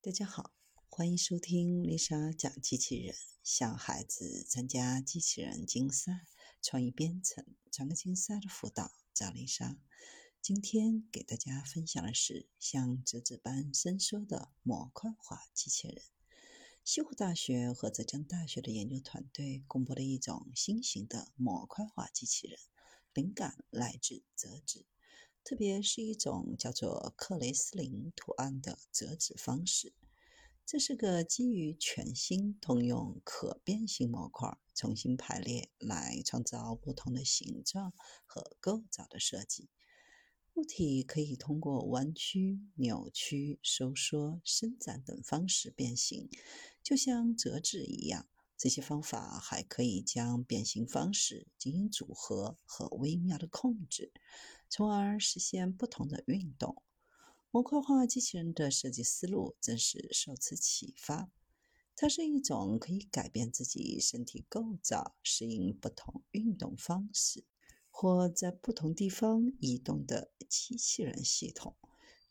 大家好，欢迎收听丽莎讲机器人，小孩子参加机器人竞赛、创意编程、创客竞赛的辅导，找丽莎。今天给大家分享的是像折纸般伸缩的模块化机器人。西湖大学和浙江大学的研究团队公布了一种新型的模块化机器人，灵感来自折纸。特别是一种叫做克雷斯林图案的折纸方式，这是个基于全新通用可变形模块重新排列来创造不同的形状和构造的设计。物体可以通过弯曲、扭曲、收缩、伸展等方式变形，就像折纸一样。这些方法还可以将变形方式进行组合和微妙的控制，从而实现不同的运动。模块化机器人的设计思路正是受此启发。它是一种可以改变自己身体构造、适应不同运动方式或在不同地方移动的机器人系统，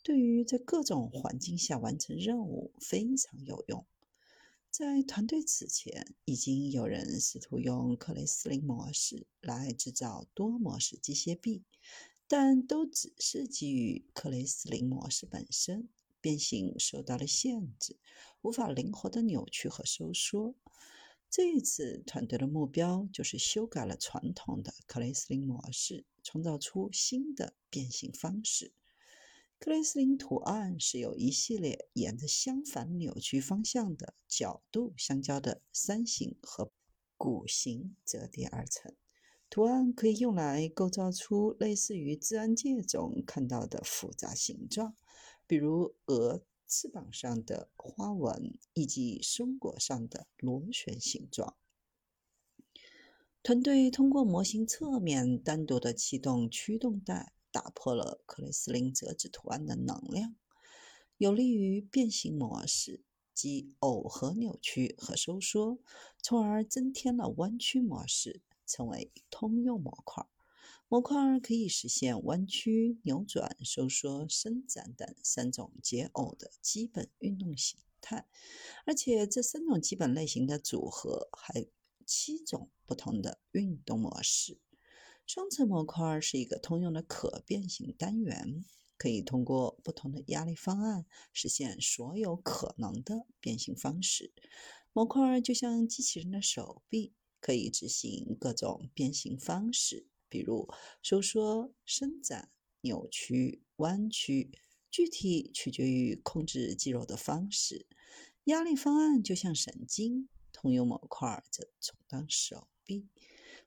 对于在各种环境下完成任务非常有用。在团队此前，已经有人试图用克雷斯林模式来制造多模式机械臂，但都只是基于克雷斯林模式本身，变形受到了限制，无法灵活的扭曲和收缩。这一次，团队的目标就是修改了传统的克雷斯林模式，创造出新的变形方式。克雷斯林图案是由一系列沿着相反扭曲方向的角度相交的三形和鼓形折叠而成。图案可以用来构造出类似于自然界中看到的复杂形状，比如鹅翅膀上的花纹以及松果上的螺旋形状。团队通过模型侧面单独的启动驱动带。打破了克雷斯林折纸图案的能量，有利于变形模式，即耦合扭曲和收缩，从而增添了弯曲模式，成为通用模块。模块可以实现弯曲、扭转、收缩、伸展等三种解耦的基本运动形态，而且这三种基本类型的组合还七种不同的运动模式。双层模块是一个通用的可变形单元，可以通过不同的压力方案实现所有可能的变形方式。模块就像机器人的手臂，可以执行各种变形方式，比如收缩、伸展、扭曲、弯曲，具体取决于控制肌肉的方式。压力方案就像神经，通用模块则充当手臂。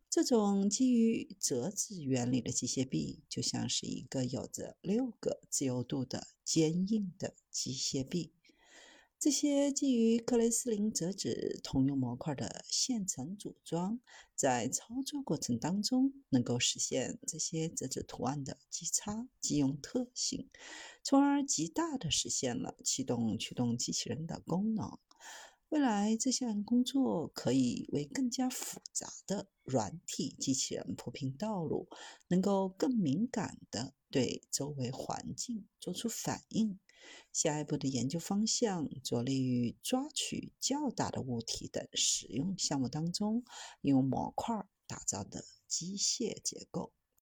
这种基于折纸原理的机械臂，就像是一个有着六个自由度的坚硬的机械臂。这些基于克雷斯林折纸通用模块的现成组装，在操作过程当中能够实现这些折纸图案的即插即用特性，从而极大的实现了启动驱动机器人的功能。未来这项工作可以为更加复杂的软体机器人铺平道路，能够更敏感地对周围环境做出反应。下一步的研究方向着力于抓取较大的物体等使用项目当中，用模块打造的机械结构。